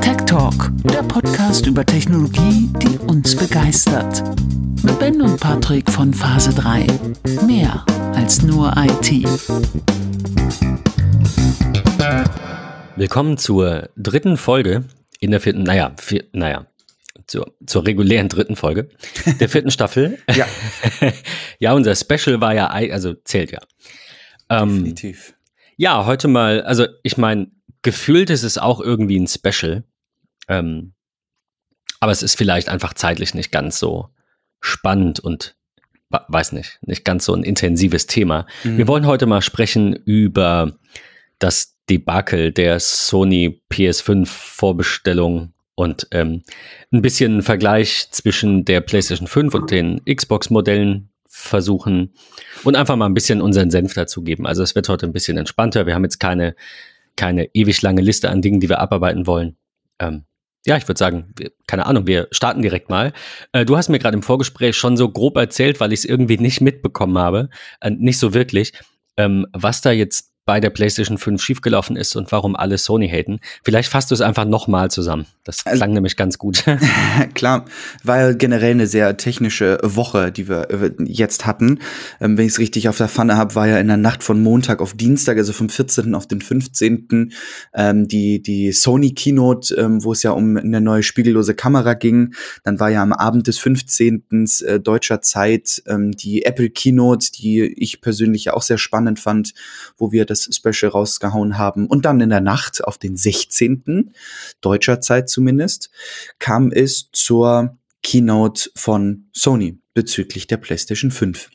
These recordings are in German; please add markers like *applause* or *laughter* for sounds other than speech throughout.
Tech Talk, der Podcast über Technologie, die uns begeistert. Mit Ben und Patrick von Phase 3. Mehr als nur IT. Willkommen zur dritten Folge in der vierten, naja, vier, naja, zur, zur regulären dritten Folge der vierten Staffel. Ja. *laughs* ja, unser Special war ja, also zählt ja. Ähm, Definitiv. Ja, heute mal, also ich meine, gefühlt ist es auch irgendwie ein Special. Ähm, aber es ist vielleicht einfach zeitlich nicht ganz so spannend und weiß nicht, nicht ganz so ein intensives Thema. Mhm. Wir wollen heute mal sprechen über das Debakel der Sony PS5 Vorbestellung und ähm, ein bisschen Vergleich zwischen der PlayStation 5 und den Xbox-Modellen versuchen und einfach mal ein bisschen unseren Senf dazu geben. Also es wird heute ein bisschen entspannter. Wir haben jetzt keine, keine ewig lange Liste an Dingen, die wir abarbeiten wollen. Ähm, ja, ich würde sagen, wir, keine Ahnung, wir starten direkt mal. Äh, du hast mir gerade im Vorgespräch schon so grob erzählt, weil ich es irgendwie nicht mitbekommen habe, äh, nicht so wirklich, ähm, was da jetzt bei der PlayStation 5 schiefgelaufen ist und warum alle Sony haten. Vielleicht fasst du es einfach nochmal zusammen. Das Also klang nämlich ganz gut. *laughs* *laughs* Klar, ja generell eine sehr technische Woche, die wir äh, jetzt hatten. Ähm, wenn ich es richtig auf der Pfanne habe, war ja in der Nacht von Montag auf Dienstag, also vom 14. auf den 15. Ähm, die, die Sony Keynote, ähm, wo es ja um eine neue spiegellose Kamera ging. Dann war ja am Abend des 15. Äh, deutscher Zeit ähm, die Apple Keynote, die ich persönlich auch sehr spannend fand, wo wir das Special rausgehauen haben. Und dann in der Nacht auf den 16. deutscher Zeit zumindest, kam es zur Keynote von Sony bezüglich der PlayStation 5.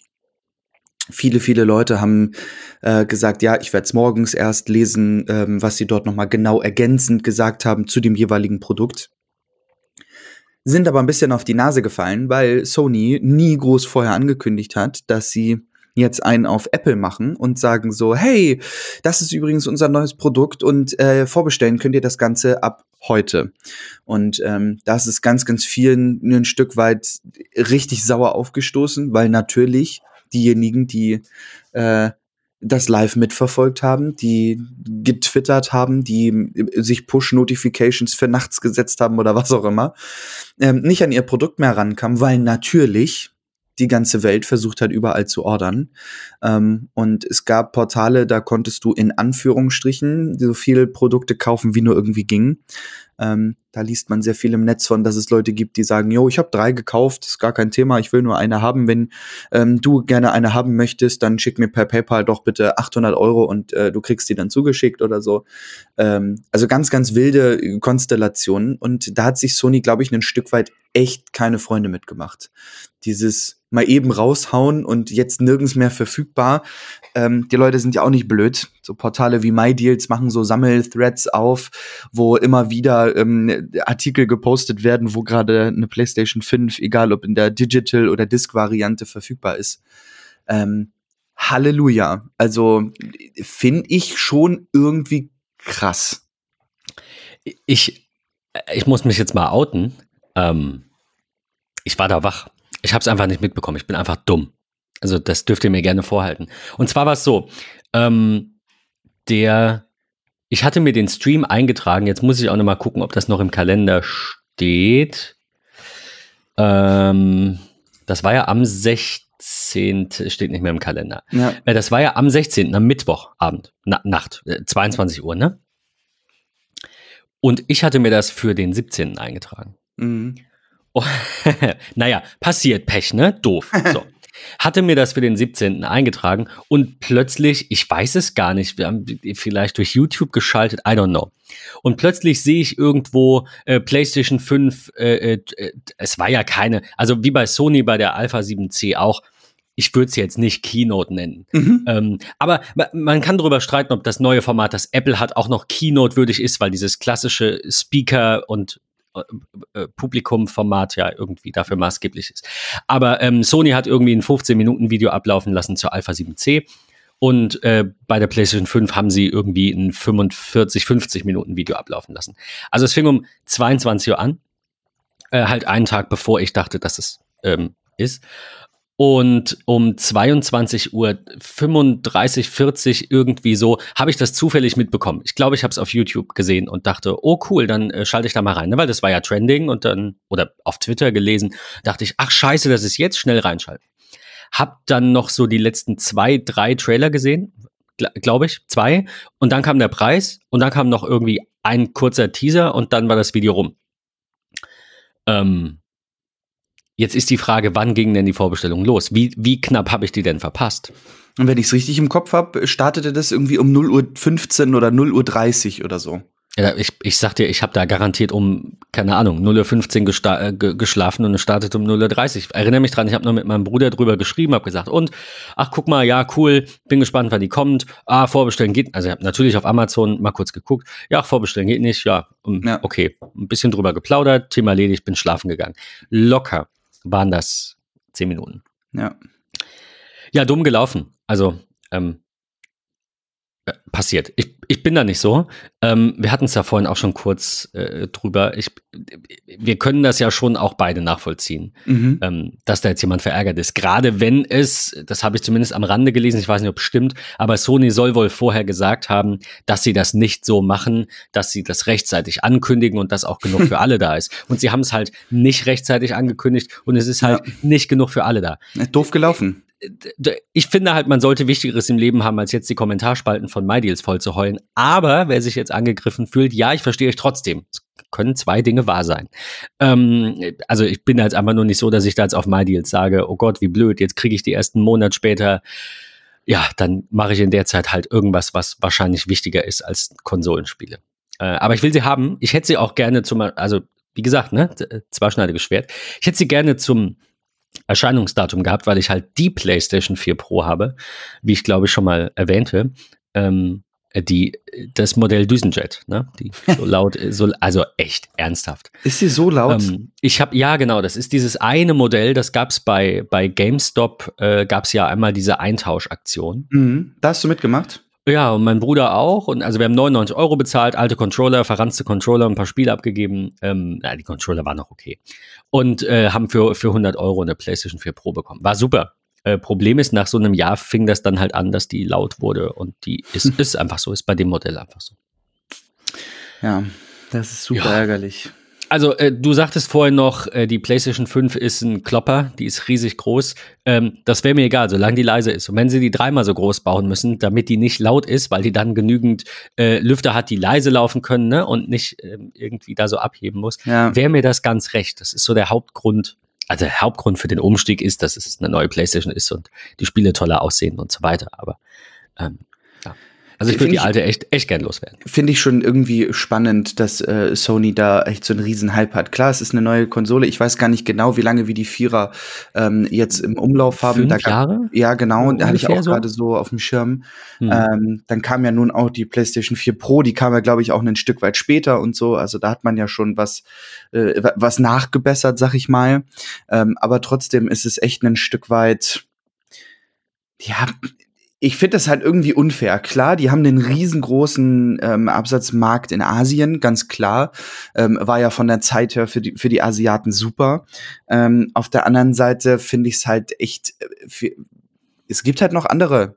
Viele, viele Leute haben äh, gesagt, ja, ich werde es morgens erst lesen, ähm, was sie dort nochmal genau ergänzend gesagt haben zu dem jeweiligen Produkt. Sind aber ein bisschen auf die Nase gefallen, weil Sony nie groß vorher angekündigt hat, dass sie jetzt einen auf Apple machen und sagen so, hey, das ist übrigens unser neues Produkt und äh, vorbestellen könnt ihr das Ganze ab heute. Und ähm, das ist ganz, ganz vielen ein Stück weit richtig sauer aufgestoßen, weil natürlich diejenigen, die äh, das live mitverfolgt haben, die getwittert haben, die sich Push-Notifications für nachts gesetzt haben oder was auch immer, ähm, nicht an ihr Produkt mehr rankamen, weil natürlich die ganze Welt versucht hat, überall zu ordern. Ähm, und es gab Portale, da konntest du in Anführungsstrichen so viele Produkte kaufen, wie nur irgendwie ging. Ähm, da liest man sehr viel im Netz von, dass es Leute gibt, die sagen, jo, ich habe drei gekauft, ist gar kein Thema, ich will nur eine haben. Wenn ähm, du gerne eine haben möchtest, dann schick mir per PayPal doch bitte 800 Euro und äh, du kriegst die dann zugeschickt oder so. Ähm, also ganz, ganz wilde Konstellationen. Und da hat sich Sony, glaube ich, ein Stück weit echt keine Freunde mitgemacht. Dieses mal eben raushauen und jetzt nirgends mehr verfügbar. Ähm, die Leute sind ja auch nicht blöd. So Portale wie MyDeals machen so Sammelthreads auf, wo immer wieder ähm, Artikel gepostet werden, wo gerade eine PlayStation 5, egal ob in der Digital- oder Disk-Variante verfügbar ist. Ähm, Halleluja. Also finde ich schon irgendwie krass. Ich, ich muss mich jetzt mal outen. Ähm, ich war da wach. Ich habe es einfach nicht mitbekommen. Ich bin einfach dumm. Also das dürft ihr mir gerne vorhalten. Und zwar war es so, ähm, der, ich hatte mir den Stream eingetragen. Jetzt muss ich auch noch mal gucken, ob das noch im Kalender steht. Ähm, das war ja am 16. steht nicht mehr im Kalender. Ja. Äh, das war ja am 16. am Mittwochabend, na, Nacht, äh, 22 Uhr, ne? Und ich hatte mir das für den 17. eingetragen. Mhm. Oh, *laughs* naja, passiert, Pech, ne? Doof. So. *laughs* Hatte mir das für den 17. eingetragen und plötzlich, ich weiß es gar nicht, wir haben vielleicht durch YouTube geschaltet, I don't know. Und plötzlich sehe ich irgendwo äh, PlayStation 5, äh, äh, es war ja keine, also wie bei Sony bei der Alpha 7C auch, ich würde es jetzt nicht Keynote nennen. Mhm. Ähm, aber ma- man kann darüber streiten, ob das neue Format, das Apple hat, auch noch Keynote würdig ist, weil dieses klassische Speaker und äh, äh, Publikum-Format ja irgendwie dafür maßgeblich ist. Aber ähm, Sony hat irgendwie ein 15-Minuten-Video ablaufen lassen zur Alpha 7C. Und äh, bei der PlayStation 5 haben sie irgendwie ein 45, 50 Minuten Video ablaufen lassen. Also es fing um 22 Uhr an, äh, halt einen Tag bevor ich dachte, dass es ähm, ist. Und um 22 Uhr 35, 40 irgendwie so habe ich das zufällig mitbekommen. Ich glaube, ich habe es auf YouTube gesehen und dachte, oh cool, dann äh, schalte ich da mal rein, ne? weil das war ja trending und dann oder auf Twitter gelesen, dachte ich, ach scheiße, das ist jetzt schnell reinschalten. Hab dann noch so die letzten zwei, drei Trailer gesehen, glaube ich, zwei. Und dann kam der Preis und dann kam noch irgendwie ein kurzer Teaser und dann war das Video rum. Ähm, Jetzt ist die Frage, wann ging denn die Vorbestellung los? Wie, wie knapp habe ich die denn verpasst? Und wenn ich es richtig im Kopf habe, startete das irgendwie um 0.15 Uhr oder 0.30 Uhr oder so. Ja, ich, ich sag dir, ich habe da garantiert um, keine Ahnung, 0.15 Uhr äh, geschlafen und es startet um 0.30 Uhr. Ich erinnere mich dran, ich habe noch mit meinem Bruder drüber geschrieben, habe gesagt, und, ach guck mal, ja, cool, bin gespannt, wann die kommt. Ah, vorbestellen geht, also ich habe natürlich auf Amazon mal kurz geguckt. Ja, vorbestellen geht nicht, ja, um, ja, okay, ein bisschen drüber geplaudert, Thema erledigt, bin schlafen gegangen. Locker waren das zehn Minuten. Ja. Ja, dumm gelaufen. Also, ähm, äh, passiert. Ich, ich bin da nicht so. Ähm, wir hatten es ja vorhin auch schon kurz äh, drüber. Ich, wir können das ja schon auch beide nachvollziehen, mhm. ähm, dass da jetzt jemand verärgert ist. Gerade wenn es, das habe ich zumindest am Rande gelesen, ich weiß nicht, ob es stimmt, aber Sony soll wohl vorher gesagt haben, dass sie das nicht so machen, dass sie das rechtzeitig ankündigen und dass auch genug für *laughs* alle da ist. Und sie haben es halt nicht rechtzeitig angekündigt und es ist halt ja. nicht genug für alle da. Doof gelaufen ich finde halt, man sollte Wichtigeres im Leben haben, als jetzt die Kommentarspalten von MyDeals voll zu heulen. Aber wer sich jetzt angegriffen fühlt, ja, ich verstehe euch trotzdem. Es können zwei Dinge wahr sein. Ähm, also ich bin jetzt einfach nur nicht so, dass ich da jetzt auf MyDeals sage, oh Gott, wie blöd, jetzt kriege ich die ersten Monat später. Ja, dann mache ich in der Zeit halt irgendwas, was wahrscheinlich wichtiger ist als Konsolenspiele. Äh, aber ich will sie haben. Ich hätte sie auch gerne zum, also wie gesagt, ne, zweischneidiges Schwert. Ich hätte sie gerne zum Erscheinungsdatum gehabt, weil ich halt die PlayStation 4 Pro habe, wie ich glaube ich schon mal erwähnte. Ähm, die, das Modell Düsenjet, ne? Die so laut, so, also echt ernsthaft. Ist sie so laut? Ähm, ich habe, ja, genau, das ist dieses eine Modell, das gab es bei, bei GameStop, äh, gab es ja einmal diese Eintauschaktion. Mhm. Da hast du mitgemacht? Ja, und mein Bruder auch. Und also wir haben 99 Euro bezahlt, alte Controller, verranzte Controller, ein paar Spiele abgegeben. Ähm, na, die Controller waren noch okay. Und äh, haben für, für 100 Euro eine PlayStation 4 Pro bekommen. War super. Äh, Problem ist, nach so einem Jahr fing das dann halt an, dass die laut wurde. Und die ist, *laughs* ist einfach so, ist bei dem Modell einfach so. Ja, das ist super ja. ärgerlich. Also, äh, du sagtest vorhin noch, äh, die PlayStation 5 ist ein Klopper, die ist riesig groß. Ähm, das wäre mir egal, solange die leise ist. Und wenn sie die dreimal so groß bauen müssen, damit die nicht laut ist, weil die dann genügend äh, Lüfter hat, die leise laufen können ne? und nicht ähm, irgendwie da so abheben muss, ja. wäre mir das ganz recht. Das ist so der Hauptgrund. Also der Hauptgrund für den Umstieg ist, dass es eine neue PlayStation ist und die Spiele toller aussehen und so weiter. Aber ähm, also ich würde die alte echt, echt gern loswerden. Finde ich schon irgendwie spannend, dass äh, Sony da echt so einen riesen Hype hat. Klar, es ist eine neue Konsole. Ich weiß gar nicht genau, wie lange wir die Vierer ähm, jetzt im Umlauf haben. Fünf da Jahre? Ja, genau. Und da hatte ich auch so? gerade so auf dem Schirm. Hm. Ähm, dann kam ja nun auch die PlayStation 4 Pro. Die kam ja, glaube ich, auch ein Stück weit später und so. Also da hat man ja schon was, äh, was nachgebessert, sag ich mal. Ähm, aber trotzdem ist es echt ein Stück weit ja, ich finde das halt irgendwie unfair. Klar, die haben den riesengroßen ähm, Absatzmarkt in Asien, ganz klar. Ähm, war ja von der Zeit her für die, für die Asiaten super. Ähm, auf der anderen Seite finde ich es halt echt, äh, für, es gibt halt noch andere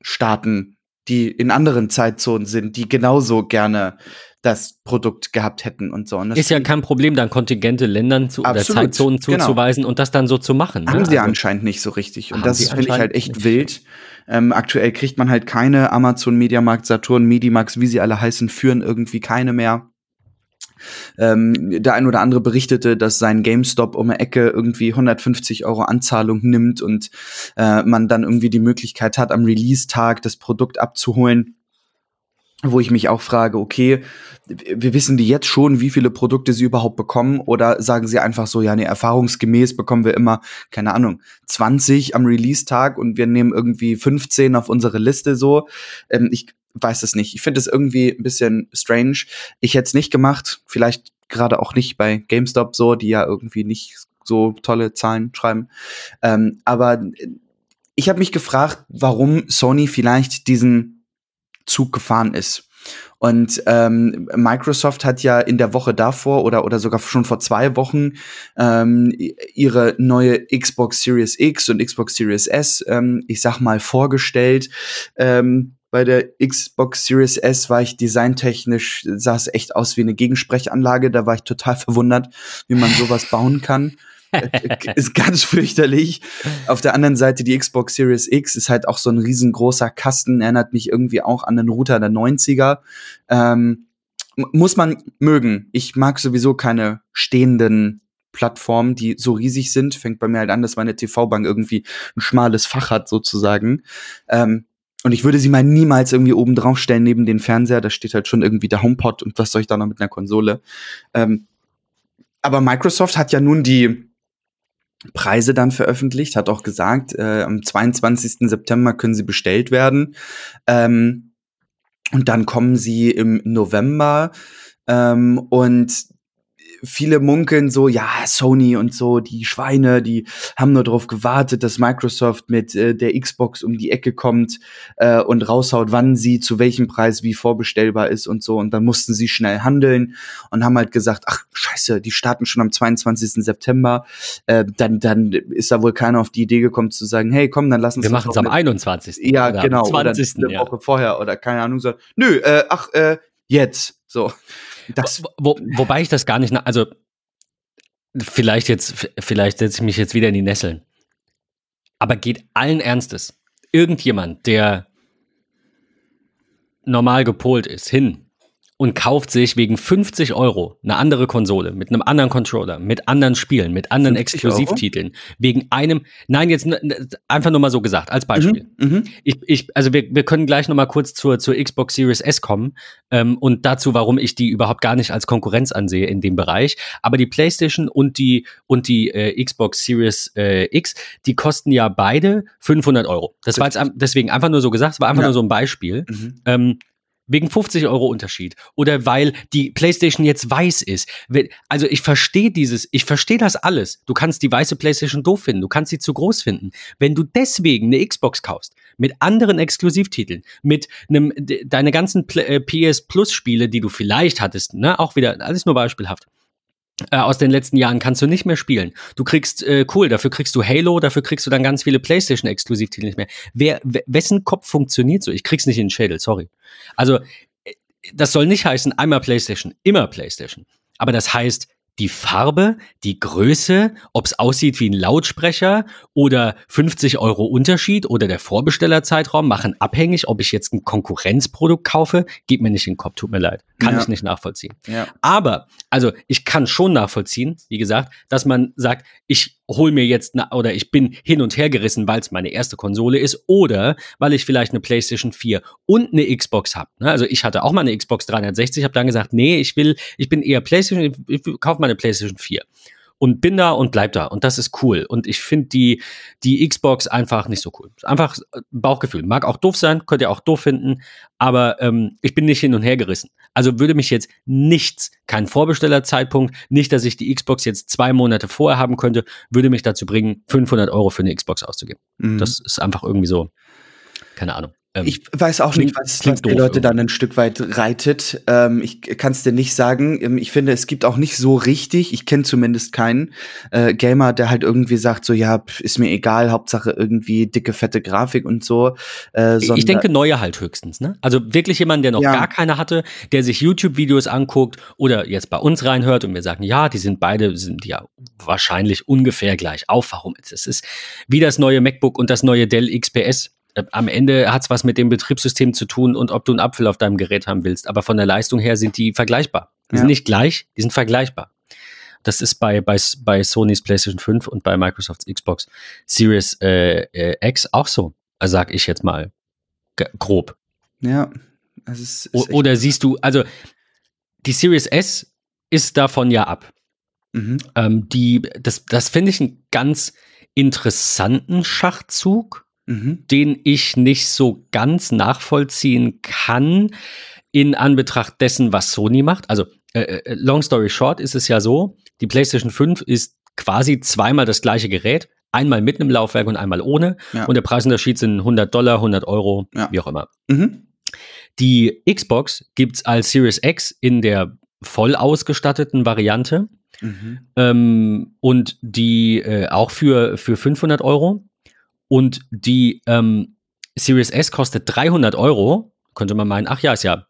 Staaten, die in anderen Zeitzonen sind, die genauso gerne das Produkt gehabt hätten und so. Und ist ja kein Problem, dann kontingente Ländern zu, oder Zeitzonen genau. zuzuweisen genau. und das dann so zu machen. Ne? Haben sie also, anscheinend nicht so richtig. Und das finde ich halt echt wild. Ähm, aktuell kriegt man halt keine Amazon, Mediamarkt, Saturn, Medimax, wie sie alle heißen, führen irgendwie keine mehr. Ähm, der ein oder andere berichtete, dass sein GameStop um die Ecke irgendwie 150 Euro Anzahlung nimmt und äh, man dann irgendwie die Möglichkeit hat, am Release-Tag das Produkt abzuholen wo ich mich auch frage, okay, wir wissen die jetzt schon, wie viele Produkte sie überhaupt bekommen oder sagen sie einfach so, ja, nee, erfahrungsgemäß bekommen wir immer, keine Ahnung, 20 am Release-Tag und wir nehmen irgendwie 15 auf unsere Liste so. Ähm, ich weiß es nicht. Ich finde es irgendwie ein bisschen strange. Ich hätte es nicht gemacht, vielleicht gerade auch nicht bei GameStop so, die ja irgendwie nicht so tolle Zahlen schreiben. Ähm, aber ich habe mich gefragt, warum Sony vielleicht diesen Zug gefahren ist. Und ähm, Microsoft hat ja in der Woche davor oder, oder sogar schon vor zwei Wochen ähm, ihre neue Xbox Series X und Xbox Series S, ähm, ich sag mal, vorgestellt. Ähm, bei der Xbox Series S war ich designtechnisch, sah es echt aus wie eine Gegensprechanlage. Da war ich total *laughs* verwundert, wie man sowas bauen kann. ist ganz fürchterlich. Auf der anderen Seite die Xbox Series X ist halt auch so ein riesengroßer Kasten, erinnert mich irgendwie auch an den Router der 90er. Ähm, muss man mögen. Ich mag sowieso keine stehenden Plattformen, die so riesig sind. Fängt bei mir halt an, dass meine TV-Bank irgendwie ein schmales Fach hat, sozusagen. Ähm, und ich würde sie mal niemals irgendwie oben drauf stellen neben den Fernseher. Da steht halt schon irgendwie der HomePod und was soll ich da noch mit einer Konsole? Ähm, aber Microsoft hat ja nun die Preise dann veröffentlicht, hat auch gesagt, äh, am 22. September können sie bestellt werden. Ähm, und dann kommen sie im November. Ähm, und viele munkeln so, ja, Sony und so, die Schweine, die haben nur darauf gewartet, dass Microsoft mit äh, der Xbox um die Ecke kommt äh, und raushaut, wann sie zu welchem Preis wie vorbestellbar ist und so. Und dann mussten sie schnell handeln und haben halt gesagt, ach scheiße, die starten schon am 22. September. Äh, dann, dann ist da wohl keiner auf die Idee gekommen zu sagen, hey, komm, dann lass uns Wir machen es am 21. Ja, genau. 20. Oder eine Woche ja. vorher oder keine Ahnung. So, nö, äh, ach, äh, jetzt. So. Das wo, wobei ich das gar nicht, also vielleicht jetzt, vielleicht setze ich mich jetzt wieder in die Nesseln. Aber geht allen Ernstes irgendjemand, der normal gepolt ist, hin und kauft sich wegen 50 Euro eine andere Konsole mit einem anderen Controller, mit anderen Spielen, mit anderen Exklusivtiteln, wegen einem, nein, jetzt einfach nur mal so gesagt, als Beispiel. Mhm, mhm, ich, ich, also wir, wir können gleich noch mal kurz zur, zur Xbox Series S kommen ähm, und dazu, warum ich die überhaupt gar nicht als Konkurrenz ansehe in dem Bereich. Aber die PlayStation und die, und die äh, Xbox Series äh, X, die kosten ja beide 500 Euro. Das war jetzt deswegen einfach nur so gesagt, es war einfach ja. nur so ein Beispiel. Mhm. Ähm, Wegen 50 Euro Unterschied. Oder weil die PlayStation jetzt weiß ist. Also ich verstehe dieses, ich verstehe das alles. Du kannst die weiße PlayStation doof finden, du kannst sie zu groß finden. Wenn du deswegen eine Xbox kaufst, mit anderen Exklusivtiteln, mit einem, deine ganzen PS äh, Plus Spiele, die du vielleicht hattest, ne, auch wieder, alles nur beispielhaft äh, aus den letzten Jahren kannst du nicht mehr spielen. Du kriegst, äh, cool, dafür kriegst du Halo, dafür kriegst du dann ganz viele PlayStation-Exklusivtitel nicht mehr. Wer, wessen Kopf funktioniert so? Ich krieg's nicht in den Schädel, sorry. Also, äh, das soll nicht heißen, einmal PlayStation, immer PlayStation. Aber das heißt, die Farbe, die Größe, ob es aussieht wie ein Lautsprecher oder 50 Euro Unterschied oder der Vorbestellerzeitraum machen abhängig, ob ich jetzt ein Konkurrenzprodukt kaufe, geht mir nicht in den Kopf, tut mir leid. Kann ja. ich nicht nachvollziehen. Ja. Aber, also ich kann schon nachvollziehen, wie gesagt, dass man sagt, ich hol mir jetzt na, oder ich bin hin und her gerissen, weil es meine erste Konsole ist oder weil ich vielleicht eine PlayStation 4 und eine Xbox habe. Ne? Also ich hatte auch mal eine Xbox 360, habe dann gesagt, nee, ich will, ich bin eher PlayStation, ich, ich kaufe mal eine PlayStation 4 und bin da und bleib da. Und das ist cool. Und ich finde die, die Xbox einfach nicht so cool. Einfach Bauchgefühl. Mag auch doof sein, könnt ihr auch doof finden, aber ähm, ich bin nicht hin und her gerissen. Also würde mich jetzt nichts, kein Vorbestellerzeitpunkt, nicht, dass ich die Xbox jetzt zwei Monate vorher haben könnte, würde mich dazu bringen, 500 Euro für eine Xbox auszugeben. Mhm. Das ist einfach irgendwie so, keine Ahnung. Ähm, ich weiß auch klingt, nicht, was, was die Leute dann ein Stück weit reitet. Ähm, ich kann es dir nicht sagen. Ähm, ich finde, es gibt auch nicht so richtig, ich kenne zumindest keinen äh, Gamer, der halt irgendwie sagt, so ja, ist mir egal, Hauptsache irgendwie dicke, fette Grafik und so. Äh, ich denke, neue halt höchstens, ne? Also wirklich jemand, der noch ja. gar keine hatte, der sich YouTube-Videos anguckt oder jetzt bei uns reinhört und wir sagen, ja, die sind beide, sind ja wahrscheinlich ungefähr gleich auf. Warum? Es ist wie das neue MacBook und das neue Dell XPS am Ende hat es was mit dem Betriebssystem zu tun und ob du einen Apfel auf deinem Gerät haben willst. Aber von der Leistung her sind die vergleichbar. Die ja. sind nicht gleich, die sind vergleichbar. Das ist bei, bei, bei Sony's PlayStation 5 und bei Microsofts Xbox Series äh, äh, X auch so, sag ich jetzt mal grob. Ja. Es ist, ist Oder siehst du, also die Series S ist davon ja ab. Mhm. Ähm, die, das das finde ich einen ganz interessanten Schachzug mhm. den ich nicht so ganz nachvollziehen kann in Anbetracht dessen, was Sony macht. Also, äh, äh, long story short ist es ja so, die PlayStation 5 ist quasi zweimal das gleiche Gerät, einmal mit einem Laufwerk und einmal ohne. Ja. Und der Preisunterschied sind 100 Dollar, 100 Euro, ja. wie auch immer. Mhm. Die Xbox gibt's als Series X in der voll ausgestatteten Variante mhm. ähm, und die äh, auch für, für 500 Euro. Und die ähm, Series S kostet 300 Euro. Könnte man meinen, ach ja, ist ja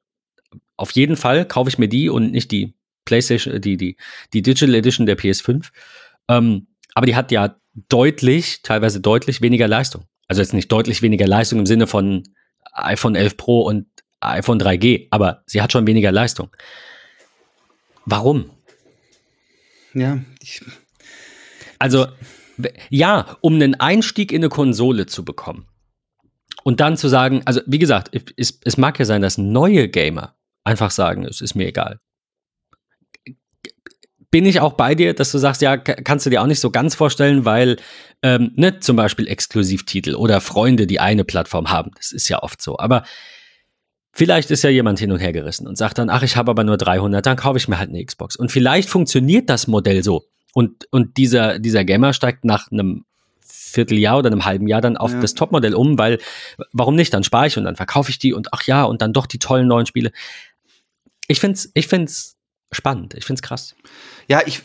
auf jeden Fall kaufe ich mir die und nicht die PlayStation, die, die, die Digital Edition der PS5. Ähm, aber die hat ja deutlich, teilweise deutlich weniger Leistung. Also jetzt nicht deutlich weniger Leistung im Sinne von iPhone 11 Pro und iPhone 3G, aber sie hat schon weniger Leistung. Warum? Ja, ich also ja, um einen Einstieg in eine Konsole zu bekommen und dann zu sagen, also wie gesagt, es, es mag ja sein, dass neue Gamer einfach sagen, es ist mir egal. Bin ich auch bei dir, dass du sagst, ja, kannst du dir auch nicht so ganz vorstellen, weil, ähm, ne, zum Beispiel Exklusivtitel oder Freunde, die eine Plattform haben. Das ist ja oft so. Aber Vielleicht ist ja jemand hin und her gerissen und sagt dann, ach, ich habe aber nur 300, dann kaufe ich mir halt eine Xbox. Und vielleicht funktioniert das Modell so. Und, und dieser, dieser Gamer steigt nach einem Vierteljahr oder einem halben Jahr dann auf ja. das Topmodell um, weil warum nicht? Dann spare ich und dann verkaufe ich die und ach ja, und dann doch die tollen neuen Spiele. Ich finde es ich find's spannend, ich finde es krass. Ja, ich,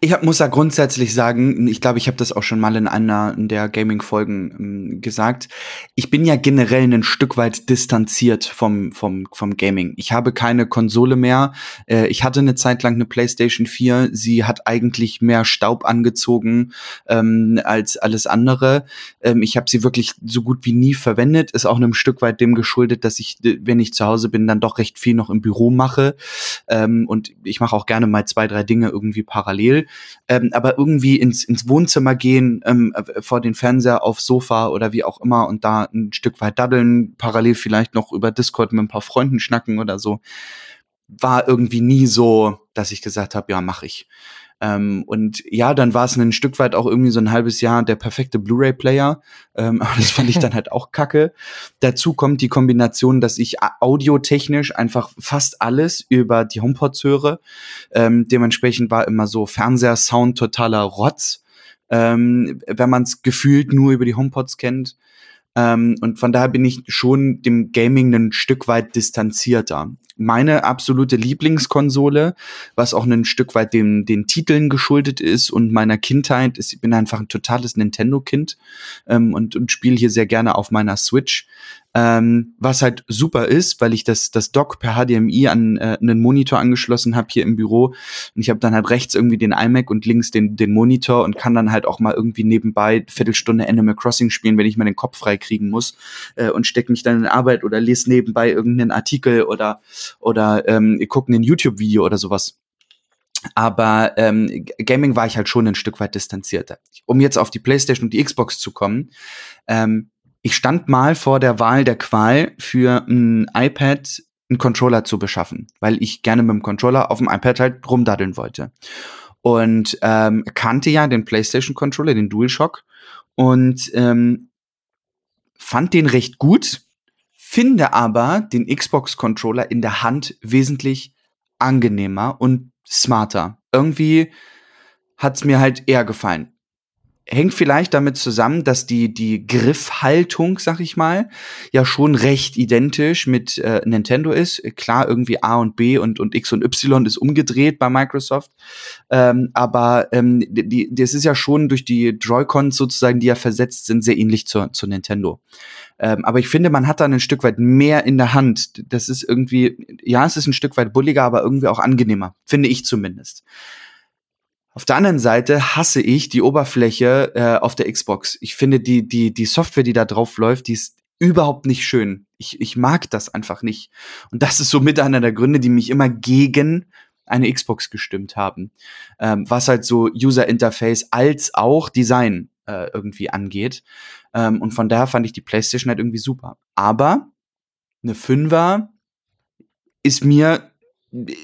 ich hab, muss ja grundsätzlich sagen, ich glaube, ich habe das auch schon mal in einer der Gaming-Folgen ähm, gesagt. Ich bin ja generell ein Stück weit distanziert vom, vom, vom Gaming. Ich habe keine Konsole mehr. Äh, ich hatte eine Zeit lang eine PlayStation 4. Sie hat eigentlich mehr Staub angezogen ähm, als alles andere. Ähm, ich habe sie wirklich so gut wie nie verwendet. Ist auch einem Stück weit dem geschuldet, dass ich, wenn ich zu Hause bin, dann doch recht viel noch im Büro mache. Ähm, und ich mache auch gerne mal zwei, drei Dinge irgendwie parallel. Ähm, aber irgendwie ins, ins Wohnzimmer gehen, ähm, äh, vor den Fernseher, aufs Sofa oder wie auch immer und da ein Stück weit daddeln, parallel vielleicht noch über Discord mit ein paar Freunden schnacken oder so, war irgendwie nie so, dass ich gesagt habe, ja, mach ich. Ähm, und ja, dann war es ein Stück weit auch irgendwie so ein halbes Jahr der perfekte Blu-ray-Player. Ähm, *laughs* aber das fand ich dann halt auch kacke. Dazu kommt die Kombination, dass ich audiotechnisch einfach fast alles über die HomePods höre. Ähm, dementsprechend war immer so Fernseher-Sound totaler Rotz. Ähm, wenn man es gefühlt nur über die HomePods kennt. Ähm, und von daher bin ich schon dem Gaming ein Stück weit distanzierter. Meine absolute Lieblingskonsole, was auch ein Stück weit dem, den Titeln geschuldet ist und meiner Kindheit ich bin einfach ein totales Nintendo-Kind ähm, und, und spiele hier sehr gerne auf meiner Switch. Ähm, was halt super ist, weil ich das, das Dock per HDMI an äh, einen Monitor angeschlossen habe hier im Büro. Und ich habe dann halt rechts irgendwie den iMac und links den, den Monitor und kann dann halt auch mal irgendwie nebenbei Viertelstunde Animal Crossing spielen, wenn ich mal den Kopf frei kriegen muss äh, und stecke mich dann in Arbeit oder lese nebenbei irgendeinen Artikel oder, oder ähm, gucke ein YouTube-Video oder sowas. Aber ähm, Gaming war ich halt schon ein Stück weit distanzierter. Um jetzt auf die PlayStation und die Xbox zu kommen, ähm, ich stand mal vor der Wahl der Qual für ein iPad einen Controller zu beschaffen, weil ich gerne mit dem Controller auf dem iPad halt rumdaddeln wollte. Und ähm, kannte ja den PlayStation Controller, den DualShock, und ähm, fand den recht gut, finde aber den Xbox Controller in der Hand wesentlich angenehmer und smarter. Irgendwie hat's mir halt eher gefallen hängt vielleicht damit zusammen, dass die, die Griffhaltung, sag ich mal, ja schon recht identisch mit äh, Nintendo ist. Klar, irgendwie A und B und, und X und Y ist umgedreht bei Microsoft. Ähm, aber ähm, die, das ist ja schon durch die Joy-Cons sozusagen, die ja versetzt sind, sehr ähnlich zur, zur Nintendo. Ähm, aber ich finde, man hat da ein Stück weit mehr in der Hand. Das ist irgendwie, ja, es ist ein Stück weit bulliger, aber irgendwie auch angenehmer. Finde ich zumindest. Auf der anderen Seite hasse ich die Oberfläche äh, auf der Xbox. Ich finde die, die, die Software, die da drauf läuft, die ist überhaupt nicht schön. Ich, ich mag das einfach nicht. Und das ist so mit einer der Gründe, die mich immer gegen eine Xbox gestimmt haben. Ähm, was halt so User Interface als auch Design äh, irgendwie angeht. Ähm, und von daher fand ich die PlayStation halt irgendwie super. Aber eine Fünfer ist mir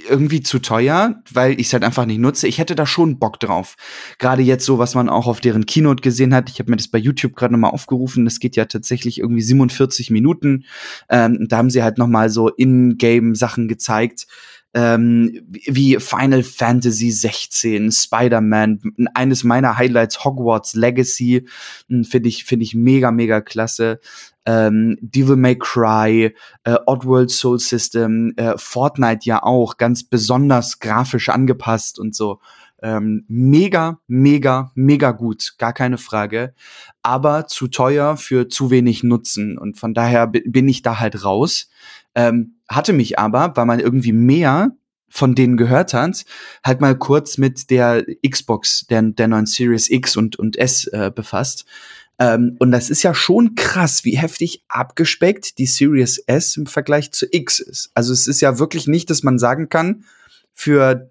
irgendwie zu teuer, weil ich es halt einfach nicht nutze. Ich hätte da schon Bock drauf. Gerade jetzt so, was man auch auf deren Keynote gesehen hat. Ich habe mir das bei YouTube gerade nochmal aufgerufen. Das geht ja tatsächlich irgendwie 47 Minuten. Ähm, da haben sie halt nochmal so in-game Sachen gezeigt, ähm, wie Final Fantasy 16, Spider-Man, eines meiner Highlights, Hogwarts Legacy, hm, finde ich, finde ich mega, mega klasse. Ähm, Devil May Cry, äh, Oddworld Soul System, äh, Fortnite ja auch, ganz besonders grafisch angepasst und so. Ähm, mega, mega, mega gut, gar keine Frage. Aber zu teuer für zu wenig Nutzen. Und von daher bin ich da halt raus. Ähm, hatte mich aber, weil man irgendwie mehr von denen gehört hat, halt mal kurz mit der Xbox, der, der neuen Series X und, und S äh, befasst. Ähm, und das ist ja schon krass, wie heftig abgespeckt die Series S im Vergleich zu X ist. Also es ist ja wirklich nicht, dass man sagen kann, für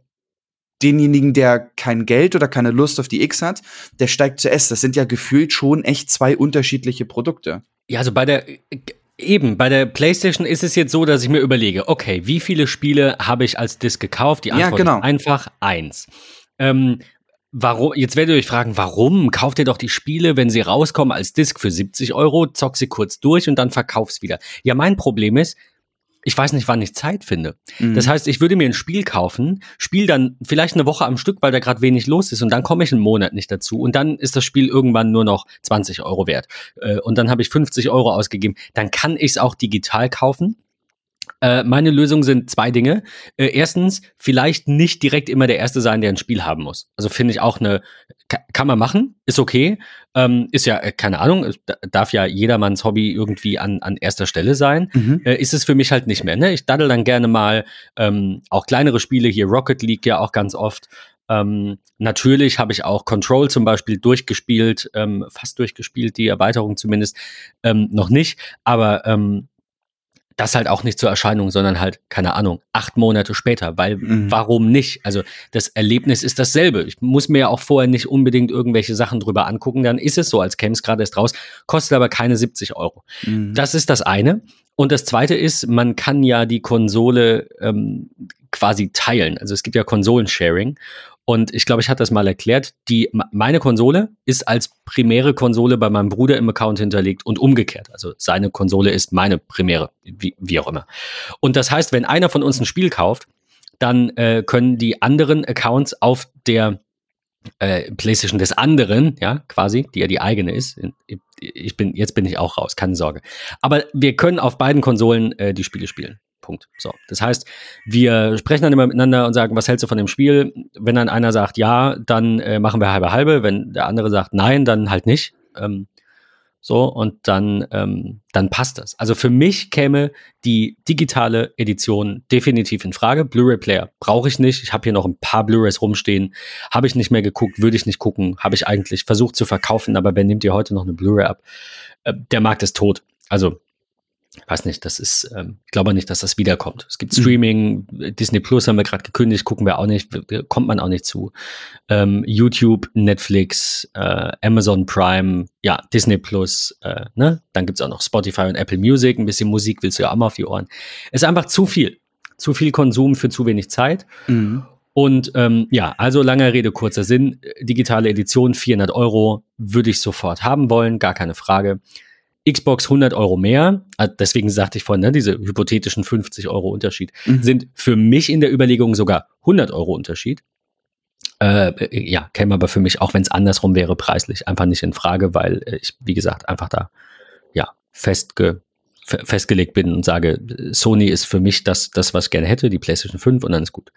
denjenigen, der kein Geld oder keine Lust auf die X hat, der steigt zu S. Das sind ja gefühlt schon echt zwei unterschiedliche Produkte. Ja, also bei der Eben, bei der PlayStation ist es jetzt so, dass ich mir überlege, okay, wie viele Spiele habe ich als Disc gekauft? Die Antwort ja, genau. ist einfach eins. Ähm, warum, jetzt werdet ihr euch fragen, warum kauft ihr doch die Spiele, wenn sie rauskommen als Disc für 70 Euro, zock sie kurz durch und dann verkauf's wieder? Ja, mein Problem ist, ich weiß nicht, wann ich Zeit finde. Mhm. Das heißt, ich würde mir ein Spiel kaufen, spiele dann vielleicht eine Woche am Stück, weil da gerade wenig los ist und dann komme ich einen Monat nicht dazu und dann ist das Spiel irgendwann nur noch 20 Euro wert äh, und dann habe ich 50 Euro ausgegeben. Dann kann ich es auch digital kaufen äh, meine Lösung sind zwei Dinge. Äh, erstens, vielleicht nicht direkt immer der Erste sein, der ein Spiel haben muss. Also finde ich auch eine, kann man machen, ist okay. Ähm, ist ja, äh, keine Ahnung, darf ja jedermanns Hobby irgendwie an, an erster Stelle sein. Mhm. Äh, ist es für mich halt nicht mehr. Ne? Ich daddel dann gerne mal ähm, auch kleinere Spiele, hier Rocket League ja auch ganz oft. Ähm, natürlich habe ich auch Control zum Beispiel durchgespielt, ähm, fast durchgespielt, die Erweiterung zumindest ähm, noch nicht. Aber ähm, das halt auch nicht zur Erscheinung, sondern halt, keine Ahnung, acht Monate später, weil mhm. warum nicht? Also das Erlebnis ist dasselbe. Ich muss mir ja auch vorher nicht unbedingt irgendwelche Sachen drüber angucken, dann ist es so, als käme es gerade erst raus, kostet aber keine 70 Euro. Mhm. Das ist das eine. Und das zweite ist, man kann ja die Konsole ähm, quasi teilen. Also es gibt ja Konsolensharing. Und ich glaube, ich hatte das mal erklärt. Die, meine Konsole ist als primäre Konsole bei meinem Bruder im Account hinterlegt und umgekehrt. Also seine Konsole ist meine primäre, wie, wie auch immer. Und das heißt, wenn einer von uns ein Spiel kauft, dann äh, können die anderen Accounts auf der äh, PlayStation des anderen, ja, quasi, die ja die eigene ist. Ich bin, jetzt bin ich auch raus, keine Sorge. Aber wir können auf beiden Konsolen äh, die Spiele spielen. Punkt. So. Das heißt, wir sprechen dann immer miteinander und sagen, was hältst du von dem Spiel? Wenn dann einer sagt ja, dann äh, machen wir halbe halbe. Wenn der andere sagt nein, dann halt nicht. Ähm, so, und dann, ähm, dann passt das. Also für mich käme die digitale Edition definitiv in Frage. Blu-ray-Player brauche ich nicht. Ich habe hier noch ein paar Blu-rays rumstehen. Habe ich nicht mehr geguckt, würde ich nicht gucken. Habe ich eigentlich versucht zu verkaufen, aber wer nimmt dir heute noch eine Blu-ray ab? Äh, der Markt ist tot. Also weiß nicht, das ist, ähm, ich glaube nicht, dass das wiederkommt. Es gibt mhm. Streaming, mhm. Disney Plus haben wir gerade gekündigt, gucken wir auch nicht, kommt man auch nicht zu. Ähm, YouTube, Netflix, äh, Amazon Prime, ja, Disney Plus, äh, ne? Dann gibt's auch noch Spotify und Apple Music, ein bisschen Musik willst du ja auch mal auf die Ohren. Es ist einfach zu viel. Zu viel Konsum für zu wenig Zeit. Mhm. Und ähm, ja, also langer Rede, kurzer Sinn. Digitale Edition, 400 Euro, würde ich sofort haben wollen, gar keine Frage. Xbox 100 Euro mehr, ah, deswegen sagte ich vorhin, ne, diese hypothetischen 50 Euro Unterschied, mhm. sind für mich in der Überlegung sogar 100 Euro Unterschied. Äh, ja, käme aber für mich, auch wenn es andersrum wäre, preislich einfach nicht in Frage, weil ich, wie gesagt, einfach da ja festge festgelegt bin und sage, Sony ist für mich das, das, was ich gerne hätte, die PlayStation 5 und dann ist gut.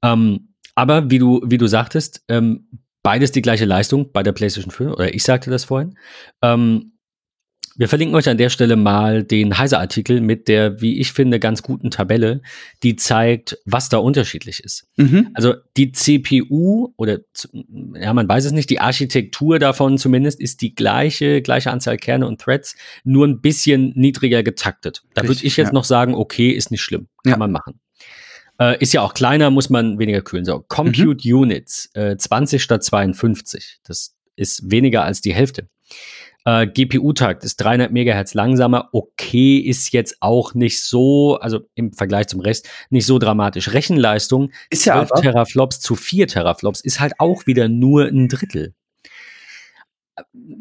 Ähm, aber wie du, wie du sagtest, ähm, beides die gleiche Leistung bei der PlayStation 5, oder ich sagte das vorhin. Ähm, wir verlinken euch an der Stelle mal den Heise-Artikel mit der, wie ich finde, ganz guten Tabelle, die zeigt, was da unterschiedlich ist. Mhm. Also die CPU oder, ja, man weiß es nicht, die Architektur davon zumindest ist die gleiche, gleiche Anzahl Kerne und Threads, nur ein bisschen niedriger getaktet. Da würde ich jetzt ja. noch sagen, okay, ist nicht schlimm, kann ja. man machen. Äh, ist ja auch kleiner, muss man weniger kühlen. So, Compute mhm. Units, äh, 20 statt 52. Das ist weniger als die Hälfte. Äh, GPU-Takt ist 300 Megahertz langsamer. Okay, ist jetzt auch nicht so, also im Vergleich zum Rest, nicht so dramatisch. Rechenleistung, ist ja 12 Teraflops zu 4 Teraflops, ist halt auch wieder nur ein Drittel.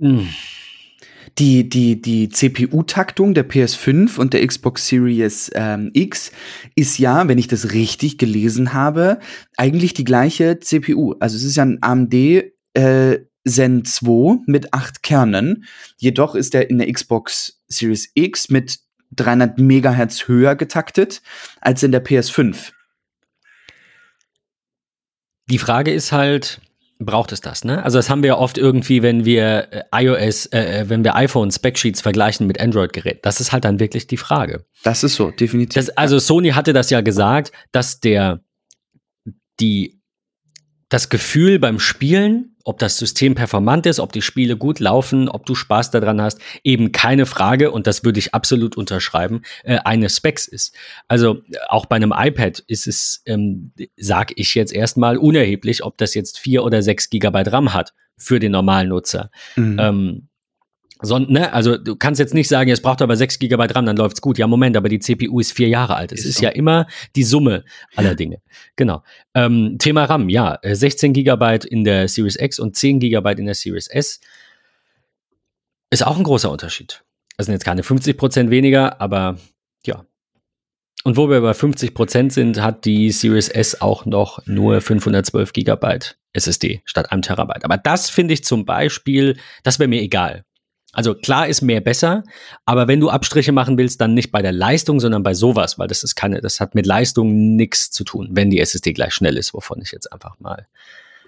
Hm. die, die, die CPU-Taktung der PS5 und der Xbox Series ähm, X ist ja, wenn ich das richtig gelesen habe, eigentlich die gleiche CPU. Also es ist ja ein AMD äh, Zen 2 mit acht Kernen. Jedoch ist er in der Xbox Series X mit 300 Megahertz höher getaktet als in der PS5. Die Frage ist halt, braucht es das, ne? Also das haben wir ja oft irgendwie, wenn wir äh, iOS, äh, äh wenn wir iPhone Specsheets vergleichen mit Android-Geräten. Das ist halt dann wirklich die Frage. Das ist so, definitiv. Das, also Sony hatte das ja gesagt, dass der die das Gefühl beim Spielen ob das System performant ist, ob die Spiele gut laufen, ob du Spaß daran hast, eben keine Frage, und das würde ich absolut unterschreiben, äh, eine Specs ist. Also auch bei einem iPad ist es, ähm, sag ich jetzt erstmal, unerheblich, ob das jetzt vier oder sechs Gigabyte RAM hat für den normalen Nutzer. Mhm. Ähm, so, ne, also du kannst jetzt nicht sagen, es braucht aber 6 GB RAM, dann läuft's gut. Ja, Moment, aber die CPU ist vier Jahre alt. Es ist, ist ja immer die Summe aller Dinge. Genau. Ähm, Thema RAM, ja, 16 äh, GB in der Series X und 10 GB in der Series S ist auch ein großer Unterschied. Das sind jetzt keine 50 Prozent weniger, aber ja. Und wo wir bei 50 Prozent sind, hat die Series S auch noch nur 512 GB SSD statt einem Terabyte. Aber das finde ich zum Beispiel, das wäre mir egal. Also klar ist mehr besser, aber wenn du Abstriche machen willst, dann nicht bei der Leistung, sondern bei sowas, weil das ist keine, das hat mit Leistung nichts zu tun, wenn die SSD gleich schnell ist, wovon ich jetzt einfach mal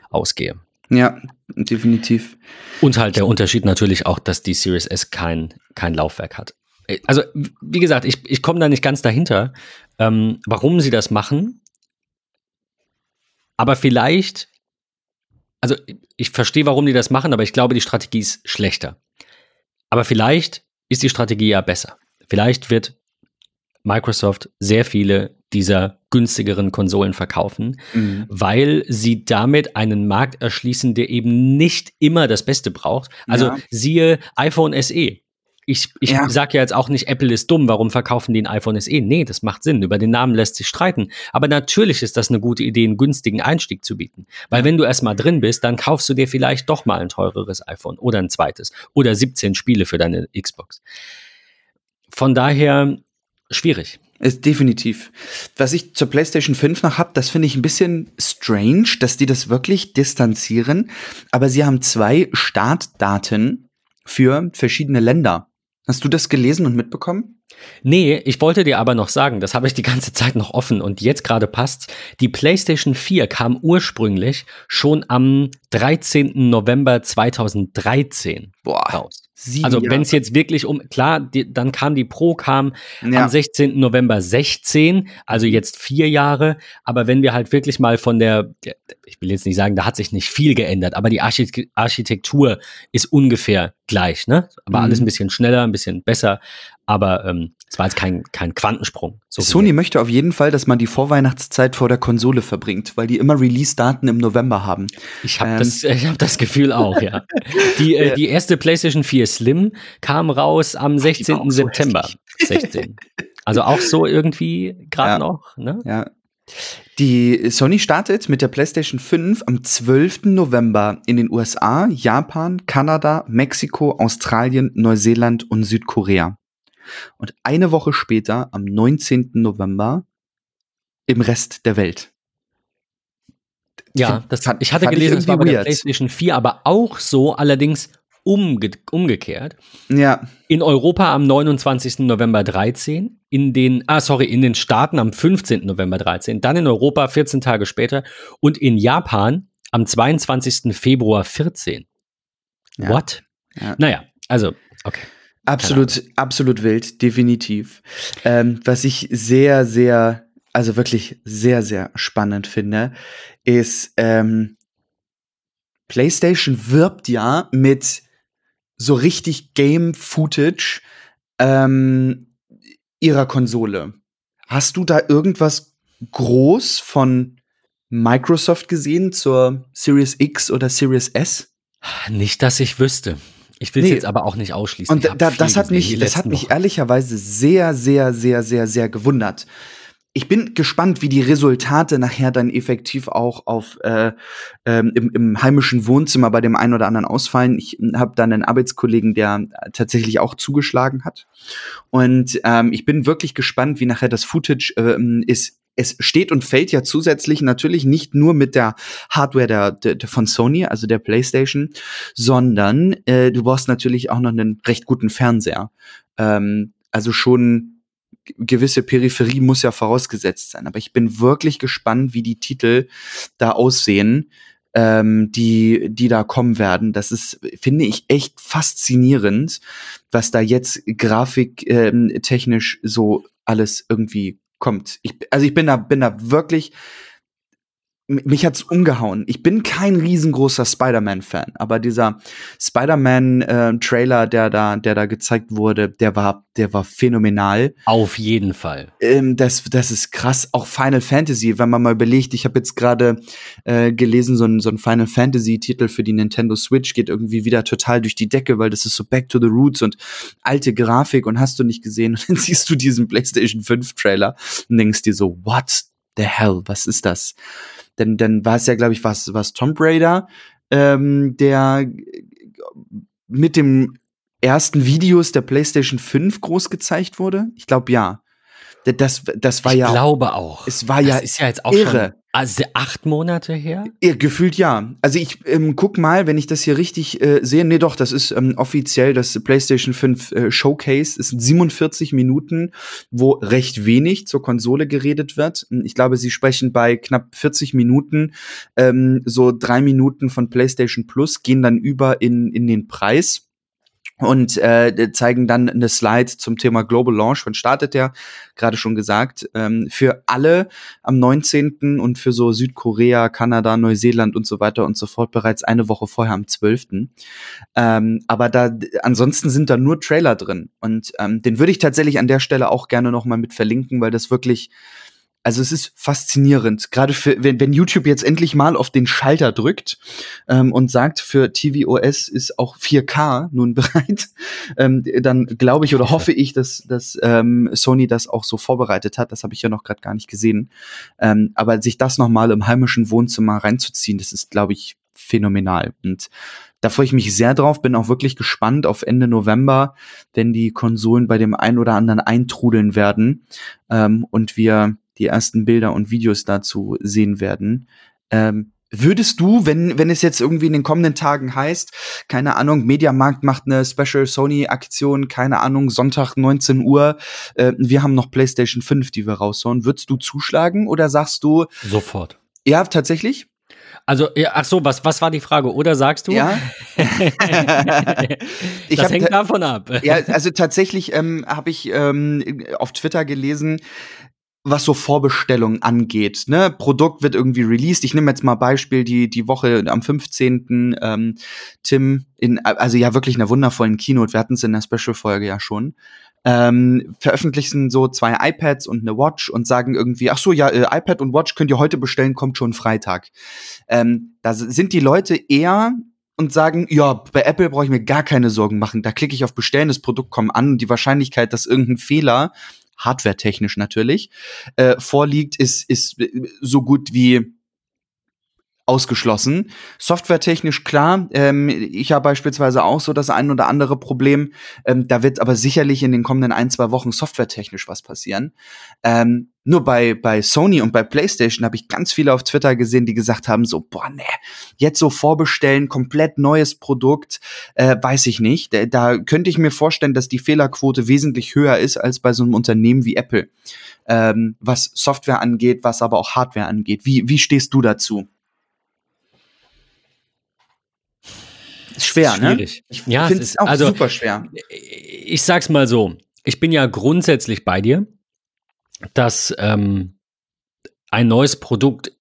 ausgehe. Ja, definitiv. Und halt der Unterschied natürlich auch, dass die Series S kein, kein Laufwerk hat. Also, wie gesagt, ich, ich komme da nicht ganz dahinter, ähm, warum sie das machen. Aber vielleicht, also ich verstehe, warum die das machen, aber ich glaube, die Strategie ist schlechter. Aber vielleicht ist die Strategie ja besser. Vielleicht wird Microsoft sehr viele dieser günstigeren Konsolen verkaufen, mhm. weil sie damit einen Markt erschließen, der eben nicht immer das Beste braucht. Also ja. siehe iPhone SE ich, ich ja. sage ja jetzt auch nicht, Apple ist dumm, warum verkaufen die ein iPhone SE? Nee, das macht Sinn. Über den Namen lässt sich streiten. Aber natürlich ist das eine gute Idee, einen günstigen Einstieg zu bieten. Weil wenn du erstmal drin bist, dann kaufst du dir vielleicht doch mal ein teureres iPhone oder ein zweites oder 17 Spiele für deine Xbox. Von daher schwierig. Ist definitiv. Was ich zur PlayStation 5 noch habe, das finde ich ein bisschen strange, dass die das wirklich distanzieren. Aber sie haben zwei Startdaten für verschiedene Länder. Hast du das gelesen und mitbekommen? Nee, ich wollte dir aber noch sagen, das habe ich die ganze Zeit noch offen und jetzt gerade passt's. Die PlayStation 4 kam ursprünglich schon am 13. November 2013 Boah. raus. Sieben also wenn es jetzt wirklich um, klar, die, dann kam die Pro, kam ja. am 16. November 16, also jetzt vier Jahre, aber wenn wir halt wirklich mal von der, ich will jetzt nicht sagen, da hat sich nicht viel geändert, aber die Architektur ist ungefähr gleich, ne? Aber mhm. alles ein bisschen schneller, ein bisschen besser, aber ähm, es war jetzt kein, kein Quantensprung. So Sony möchte auf jeden Fall, dass man die Vorweihnachtszeit vor der Konsole verbringt, weil die immer Release-Daten im November haben. Ich habe ähm. das, *laughs* hab das Gefühl auch, ja. Die, äh, *laughs* die erste PlayStation 4 Slim kam raus am 16. September. So 16. *laughs* Also auch so irgendwie gerade ja. noch, ne? Ja. Die Sony startet mit der PlayStation 5 am 12. November in den USA, Japan, Kanada, Mexiko, Australien, Neuseeland und Südkorea. Und eine Woche später, am 19. November, im Rest der Welt. Ja, das, ich hatte gelesen, es war bei der PlayStation 4 aber auch so, allerdings umge umgekehrt. Ja. In Europa am 29. November 13, in den, ah, sorry, in den Staaten am 15. November 13, dann in Europa 14 Tage später und in Japan am 22. Februar 14. Ja. What? Ja. Naja, also, okay. Absolut, absolut wild, definitiv. Ähm, was ich sehr, sehr, also wirklich sehr, sehr spannend finde, ist, ähm, PlayStation wirbt ja mit so richtig Game-Footage ähm, ihrer Konsole. Hast du da irgendwas groß von Microsoft gesehen zur Series X oder Series S? Nicht, dass ich wüsste. Ich will es nee. jetzt aber auch nicht ausschließen. Und da, das hat mich, das hat mich ehrlicherweise sehr, sehr, sehr, sehr, sehr gewundert. ich bin gespannt, wie die Resultate nachher dann effektiv auch auf äh, ähm, im, im heimischen Wohnzimmer bei dem einen oder anderen ausfallen. Ich habe dann einen Arbeitskollegen, der tatsächlich auch zugeschlagen hat. Und ähm, ich bin wirklich gespannt, wie nachher das Footage ähm, ist. Es steht und fällt ja zusätzlich natürlich nicht nur mit der Hardware der, der, von Sony, also der PlayStation, sondern äh, du brauchst natürlich auch noch einen recht guten Fernseher. Ähm, also schon gewisse Peripherie muss ja vorausgesetzt sein. Aber ich bin wirklich gespannt, wie die Titel da aussehen, ähm, die, die da kommen werden. Das ist, finde ich, echt faszinierend, was da jetzt grafiktechnisch ähm, so alles irgendwie kommt. Ich, also ich bin da, bin da wirklich mich hat's umgehauen. Ich bin kein riesengroßer Spider-Man-Fan, aber dieser Spider-Man-Trailer, äh, der da, der da gezeigt wurde, der war, der war phänomenal. Auf jeden Fall. Ähm, das, das ist krass. Auch Final Fantasy, wenn man mal überlegt, ich habe jetzt gerade äh, gelesen, so ein, so ein Final Fantasy-Titel für die Nintendo Switch geht irgendwie wieder total durch die Decke, weil das ist so Back to the Roots und alte Grafik und hast du nicht gesehen. Und *laughs* dann siehst du diesen PlayStation 5-Trailer und denkst dir so, what the hell, was ist das? Denn dann war es ja, glaube ich, was, was Tomb Raider, ähm, der mit dem ersten Videos der PlayStation 5 groß gezeigt wurde. Ich glaube ja. Das, das war ich ja. Ich glaube auch. Es war das ja. ist ja jetzt auch irre. schon also acht Monate her? Ja, gefühlt ja. Also ich ähm, guck mal, wenn ich das hier richtig äh, sehe. Nee, doch, das ist ähm, offiziell das PlayStation 5 äh, Showcase. Es sind 47 Minuten, wo recht wenig zur Konsole geredet wird. Ich glaube, sie sprechen bei knapp 40 Minuten. Ähm, so drei Minuten von PlayStation Plus gehen dann über in, in den Preis und äh, zeigen dann eine Slide zum Thema Global Launch. Wann startet der? Gerade schon gesagt. Ähm, für alle am 19. und für so Südkorea, Kanada, Neuseeland und so weiter und so fort bereits eine Woche vorher am 12. Ähm, aber da ansonsten sind da nur Trailer drin. Und ähm, den würde ich tatsächlich an der Stelle auch gerne noch mal mit verlinken, weil das wirklich also es ist faszinierend, gerade für wenn, wenn YouTube jetzt endlich mal auf den Schalter drückt ähm, und sagt, für tvOS ist auch 4K nun *laughs* bereit, ähm, dann glaube ich oder hoffe ich, dass, dass ähm, Sony das auch so vorbereitet hat. Das habe ich ja noch gerade gar nicht gesehen. Ähm, aber sich das noch mal im heimischen Wohnzimmer reinzuziehen, das ist, glaube ich, phänomenal. Und da freue ich mich sehr drauf, bin auch wirklich gespannt auf Ende November, wenn die Konsolen bei dem einen oder anderen eintrudeln werden ähm, und wir die ersten Bilder und Videos dazu sehen werden. Ähm, Würdest du, wenn, wenn es jetzt irgendwie in den kommenden Tagen heißt, keine Ahnung, Mediamarkt macht eine Special Sony-Aktion, keine Ahnung, Sonntag 19 Uhr, äh, wir haben noch PlayStation 5, die wir raushauen, würdest du zuschlagen oder sagst du? Sofort. Ja, tatsächlich? Also, ja, ach so, was, was war die Frage? Oder sagst du? Ja. *laughs* ich das hängt davon ab. ja, also tatsächlich ähm, habe ich ähm, auf Twitter gelesen, was so Vorbestellungen angeht. Ne? Produkt wird irgendwie released. Ich nehme jetzt mal Beispiel die, die Woche am 15. Ähm, Tim in, also ja wirklich einer wundervollen Keynote, wir hatten es in der Special-Folge ja schon, ähm, veröffentlichen so zwei iPads und eine Watch und sagen irgendwie, ach so, ja, äh, iPad und Watch könnt ihr heute bestellen, kommt schon Freitag. Ähm, da sind die Leute eher und sagen, ja, bei Apple brauche ich mir gar keine Sorgen machen. Da klicke ich auf Bestellen, das Produkt kommt an und die Wahrscheinlichkeit, dass irgendein Fehler hardwaretechnisch natürlich, äh, vorliegt, ist, ist so gut wie ausgeschlossen. Softwaretechnisch klar, ähm, ich habe beispielsweise auch so das ein oder andere Problem. Ähm, da wird aber sicherlich in den kommenden ein, zwei Wochen softwaretechnisch was passieren. Ähm, nur bei, bei Sony und bei PlayStation habe ich ganz viele auf Twitter gesehen, die gesagt haben: so, boah, ne, jetzt so vorbestellen, komplett neues Produkt, äh, weiß ich nicht. Da, da könnte ich mir vorstellen, dass die Fehlerquote wesentlich höher ist als bei so einem Unternehmen wie Apple. Ähm, was Software angeht, was aber auch Hardware angeht. Wie, wie stehst du dazu? Ist schwer, ist schwierig. ne? Ich ja, finde es auch also, super schwer. Ich sag's mal so. Ich bin ja grundsätzlich bei dir, dass ähm, ein neues Produkt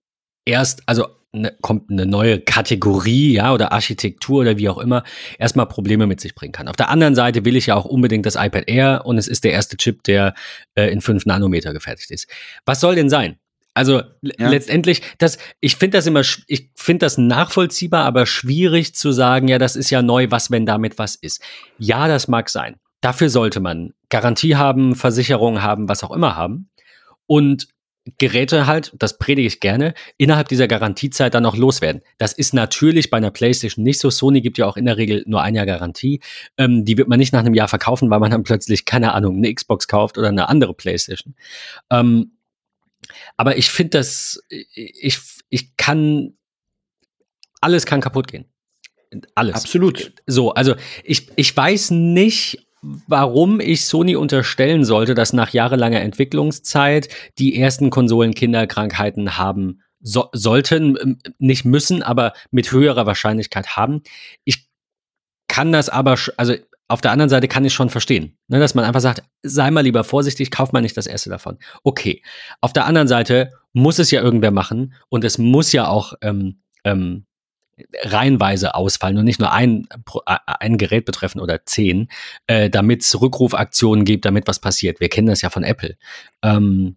erst, also ne, kommt eine neue Kategorie, ja, oder Architektur oder wie auch immer, erstmal Probleme mit sich bringen kann. Auf der anderen Seite will ich ja auch unbedingt das iPad Air und es ist der erste Chip, der äh, in 5 Nanometer gefertigt ist. Was soll denn sein? Also ja. letztendlich, das, ich finde das immer, ich finde das nachvollziehbar, aber schwierig zu sagen, ja, das ist ja neu, was, wenn damit was ist. Ja, das mag sein. Dafür sollte man Garantie haben, Versicherung haben, was auch immer haben. Und Geräte halt, das predige ich gerne, innerhalb dieser Garantiezeit dann noch loswerden. Das ist natürlich bei einer PlayStation nicht so. Sony gibt ja auch in der Regel nur ein Jahr Garantie. Ähm, die wird man nicht nach einem Jahr verkaufen, weil man dann plötzlich, keine Ahnung, eine Xbox kauft oder eine andere PlayStation. Ähm, aber ich finde das, ich, ich kann, alles kann kaputt gehen. Alles. Absolut. So, also ich, ich weiß nicht, warum ich Sony unterstellen sollte, dass nach jahrelanger Entwicklungszeit die ersten Konsolen Kinderkrankheiten haben so, sollten, nicht müssen, aber mit höherer Wahrscheinlichkeit haben. Ich kann das aber, also auf der anderen Seite kann ich schon verstehen, ne, dass man einfach sagt, sei mal lieber vorsichtig, kauf mal nicht das erste davon. Okay. Auf der anderen Seite muss es ja irgendwer machen und es muss ja auch ähm, ähm, reihenweise ausfallen und nicht nur ein, ein Gerät betreffen oder zehn, äh, damit es Rückrufaktionen gibt, damit was passiert. Wir kennen das ja von Apple. Ähm,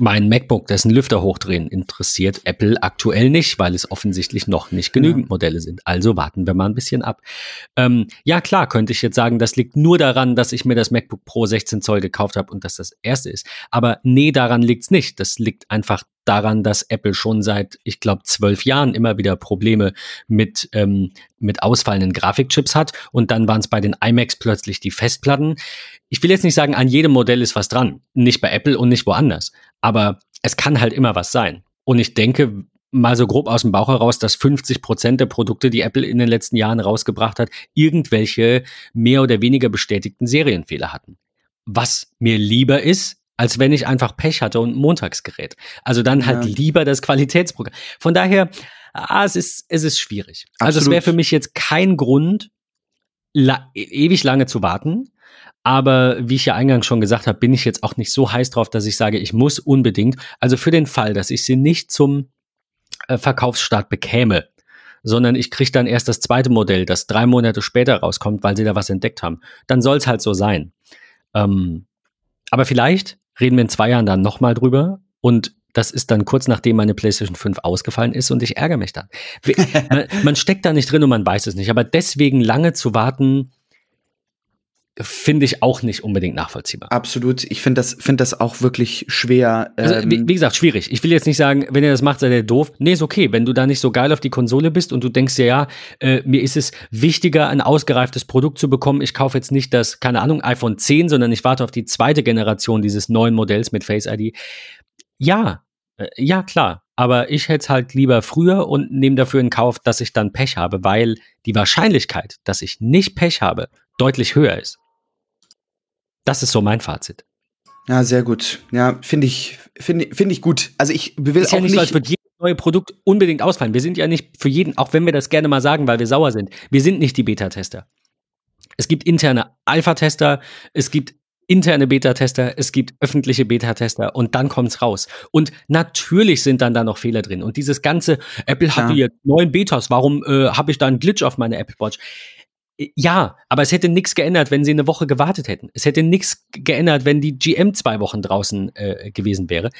mein MacBook, dessen Lüfter hochdrehen, interessiert Apple aktuell nicht, weil es offensichtlich noch nicht genügend ja. Modelle sind. Also warten wir mal ein bisschen ab. Ähm, ja, klar, könnte ich jetzt sagen, das liegt nur daran, dass ich mir das MacBook Pro 16 Zoll gekauft habe und dass das erste ist. Aber nee, daran liegt's nicht. Das liegt einfach daran, dass Apple schon seit, ich glaube, zwölf Jahren immer wieder Probleme mit, ähm, mit ausfallenden Grafikchips hat. Und dann waren es bei den iMacs plötzlich die Festplatten. Ich will jetzt nicht sagen, an jedem Modell ist was dran. Nicht bei Apple und nicht woanders. Aber es kann halt immer was sein. Und ich denke, mal so grob aus dem Bauch heraus, dass 50 Prozent der Produkte, die Apple in den letzten Jahren rausgebracht hat, irgendwelche mehr oder weniger bestätigten Serienfehler hatten. Was mir lieber ist, als wenn ich einfach Pech hatte und ein Montagsgerät. Also dann halt ja. lieber das Qualitätsprogramm. Von daher, ah, es ist, es ist schwierig. Absolut. Also es wäre für mich jetzt kein Grund, la ewig lange zu warten. Aber wie ich ja eingangs schon gesagt habe, bin ich jetzt auch nicht so heiß drauf, dass ich sage, ich muss unbedingt. Also für den Fall, dass ich sie nicht zum äh, Verkaufsstart bekäme, sondern ich kriege dann erst das zweite Modell, das drei Monate später rauskommt, weil sie da was entdeckt haben, dann soll es halt so sein. Ähm, aber vielleicht reden wir in zwei Jahren dann nochmal drüber und das ist dann kurz nachdem meine PlayStation 5 ausgefallen ist und ich ärgere mich dann. *laughs* man, man steckt da nicht drin und man weiß es nicht. Aber deswegen lange zu warten, finde ich auch nicht unbedingt nachvollziehbar. Absolut. Ich finde das, finde das auch wirklich schwer. Also, wie, ähm, wie, gesagt, schwierig. Ich will jetzt nicht sagen, wenn ihr das macht, seid ihr doof. Nee, ist okay. Wenn du da nicht so geil auf die Konsole bist und du denkst dir, ja, äh, mir ist es wichtiger, ein ausgereiftes Produkt zu bekommen. Ich kaufe jetzt nicht das, keine Ahnung, iPhone 10, sondern ich warte auf die zweite Generation dieses neuen Modells mit Face ID. Ja, äh, ja, klar. Aber ich hätte es halt lieber früher und nehme dafür in Kauf, dass ich dann Pech habe, weil die Wahrscheinlichkeit, dass ich nicht Pech habe, deutlich höher ist. Das ist so mein Fazit. Ja, sehr gut. Ja, finde ich, finde find ich gut. Also ich will ist auch ja nicht, so, als würde jedes neue Produkt unbedingt ausfallen. Wir sind ja nicht für jeden, auch wenn wir das gerne mal sagen, weil wir sauer sind. Wir sind nicht die Beta-Tester. Es gibt interne Alpha-Tester, es gibt interne Beta-Tester, es gibt öffentliche Beta-Tester und dann kommt's raus. Und natürlich sind dann da noch Fehler drin. Und dieses ganze, Apple hatte ja. jetzt neun Betas, warum äh, habe ich da einen Glitch auf meine Apple Watch? Ja, aber es hätte nichts geändert, wenn sie eine Woche gewartet hätten. Es hätte nichts geändert, wenn die GM zwei Wochen draußen äh, gewesen wäre.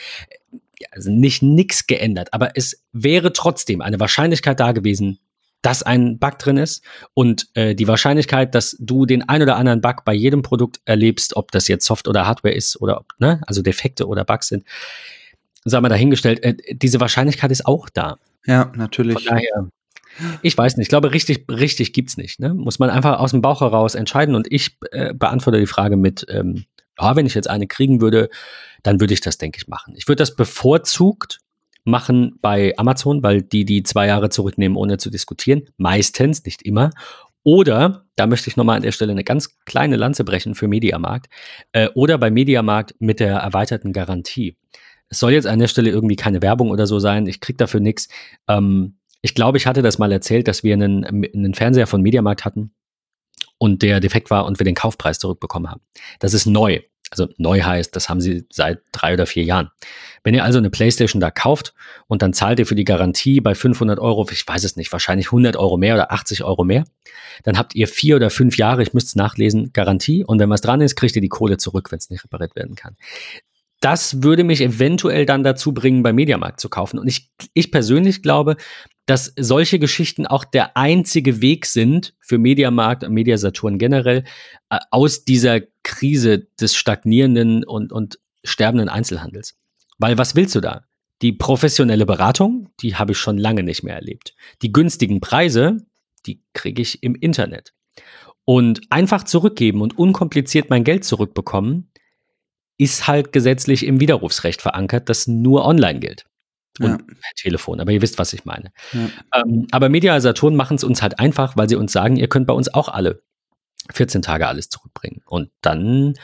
Also nicht nichts geändert, aber es wäre trotzdem eine Wahrscheinlichkeit da gewesen, dass ein Bug drin ist und äh, die Wahrscheinlichkeit, dass du den ein oder anderen Bug bei jedem Produkt erlebst, ob das jetzt Soft oder Hardware ist oder ob, ne, also Defekte oder Bugs sind, sagen wir dahingestellt, äh, diese Wahrscheinlichkeit ist auch da. Ja, natürlich. Von daher, ich weiß nicht. Ich glaube, richtig, richtig gibt's nicht. Ne? Muss man einfach aus dem Bauch heraus entscheiden. Und ich äh, beantworte die Frage mit, ähm, ja, wenn ich jetzt eine kriegen würde, dann würde ich das, denke ich, machen. Ich würde das bevorzugt machen bei Amazon, weil die die zwei Jahre zurücknehmen, ohne zu diskutieren. Meistens, nicht immer. Oder, da möchte ich nochmal an der Stelle eine ganz kleine Lanze brechen für Mediamarkt, äh, oder bei Mediamarkt mit der erweiterten Garantie. Es soll jetzt an der Stelle irgendwie keine Werbung oder so sein, ich krieg dafür nichts. Ähm, ich glaube, ich hatte das mal erzählt, dass wir einen, einen Fernseher von Mediamarkt hatten und der defekt war und wir den Kaufpreis zurückbekommen haben. Das ist neu. Also neu heißt, das haben sie seit drei oder vier Jahren. Wenn ihr also eine Playstation da kauft und dann zahlt ihr für die Garantie bei 500 Euro, ich weiß es nicht, wahrscheinlich 100 Euro mehr oder 80 Euro mehr, dann habt ihr vier oder fünf Jahre, ich müsste es nachlesen, Garantie und wenn was dran ist, kriegt ihr die Kohle zurück, wenn es nicht repariert werden kann das würde mich eventuell dann dazu bringen, bei Mediamarkt zu kaufen. Und ich, ich persönlich glaube, dass solche Geschichten auch der einzige Weg sind für Mediamarkt und Mediasaturn generell äh, aus dieser Krise des stagnierenden und, und sterbenden Einzelhandels. Weil was willst du da? Die professionelle Beratung, die habe ich schon lange nicht mehr erlebt. Die günstigen Preise, die kriege ich im Internet. Und einfach zurückgeben und unkompliziert mein Geld zurückbekommen, ist halt gesetzlich im Widerrufsrecht verankert, das nur online gilt. Und ja. per Telefon, aber ihr wisst, was ich meine. Ja. Ähm, aber Media Saturn machen es uns halt einfach, weil sie uns sagen, ihr könnt bei uns auch alle 14 Tage alles zurückbringen. Und dann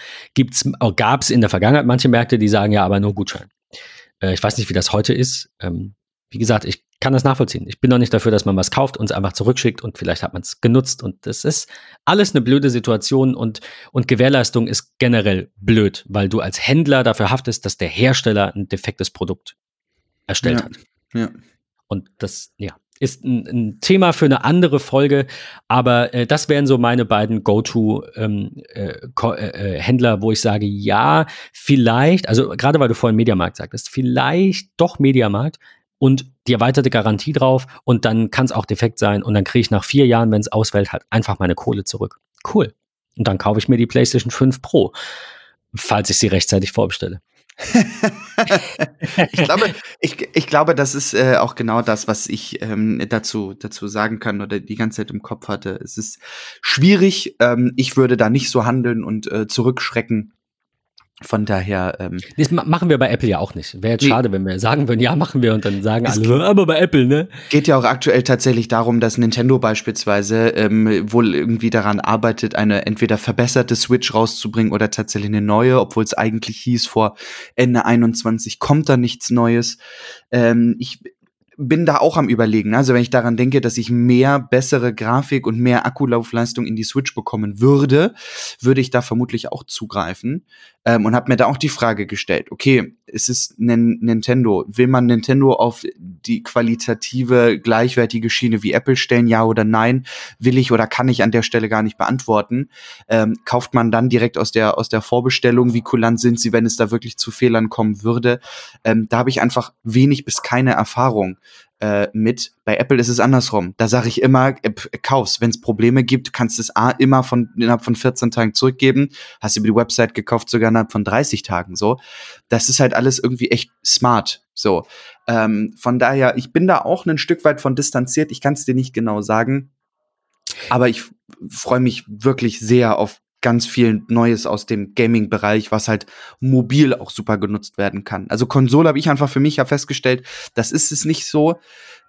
gab es in der Vergangenheit manche Märkte, die sagen, ja, aber nur Gutschein. Äh, ich weiß nicht, wie das heute ist. Ähm, wie gesagt, ich kann das nachvollziehen. Ich bin noch nicht dafür, dass man was kauft und es einfach zurückschickt und vielleicht hat man es genutzt und das ist alles eine blöde Situation und, und Gewährleistung ist generell blöd, weil du als Händler dafür haftest, dass der Hersteller ein defektes Produkt erstellt ja, hat. Ja. Und das, ja, ist ein, ein, Thema für eine andere Folge, aber äh, das wären so meine beiden Go-To-Händler, ähm, äh, äh, wo ich sage, ja, vielleicht, also gerade weil du vorhin Mediamarkt sagtest, vielleicht doch Mediamarkt, und die erweiterte Garantie drauf und dann kann es auch defekt sein und dann kriege ich nach vier Jahren, wenn es ausfällt, halt einfach meine Kohle zurück. Cool. Und dann kaufe ich mir die PlayStation 5 Pro, falls ich sie rechtzeitig vorbestelle. *laughs* ich, glaube, ich, ich glaube, das ist äh, auch genau das, was ich ähm, dazu, dazu sagen kann oder die ganze Zeit im Kopf hatte. Es ist schwierig. Ähm, ich würde da nicht so handeln und äh, zurückschrecken. Von daher. Ähm, das machen wir bei Apple ja auch nicht. Wäre jetzt nee. schade, wenn wir sagen würden, ja, machen wir und dann sagen alle, geht, aber bei Apple, ne? Geht ja auch aktuell tatsächlich darum, dass Nintendo beispielsweise ähm, wohl irgendwie daran arbeitet, eine entweder verbesserte Switch rauszubringen oder tatsächlich eine neue, obwohl es eigentlich hieß, vor Ende 21 kommt da nichts Neues. Ähm, ich bin da auch am überlegen. Also wenn ich daran denke, dass ich mehr bessere Grafik und mehr Akkulaufleistung in die Switch bekommen würde, würde ich da vermutlich auch zugreifen. Ähm, und habe mir da auch die Frage gestellt, okay, es ist Nintendo. Will man Nintendo auf die qualitative, gleichwertige Schiene wie Apple stellen, ja oder nein? Will ich oder kann ich an der Stelle gar nicht beantworten. Ähm, kauft man dann direkt aus der, aus der Vorbestellung, wie kulant sind sie, wenn es da wirklich zu Fehlern kommen würde? Ähm, da habe ich einfach wenig bis keine Erfahrung äh, mit. Bei Apple ist es andersrum. Da sage ich immer, äh, kauf's. Wenn es Probleme gibt, kannst du es immer von innerhalb von 14 Tagen zurückgeben. Hast du über die Website gekauft, sogar innerhalb von 30 Tagen. So, das ist halt alles irgendwie echt smart. So, ähm, von daher, ich bin da auch ein Stück weit von distanziert. Ich kann es dir nicht genau sagen, aber ich freue mich wirklich sehr auf ganz viel Neues aus dem Gaming-Bereich, was halt mobil auch super genutzt werden kann. Also Konsole habe ich einfach für mich ja festgestellt, das ist es nicht so.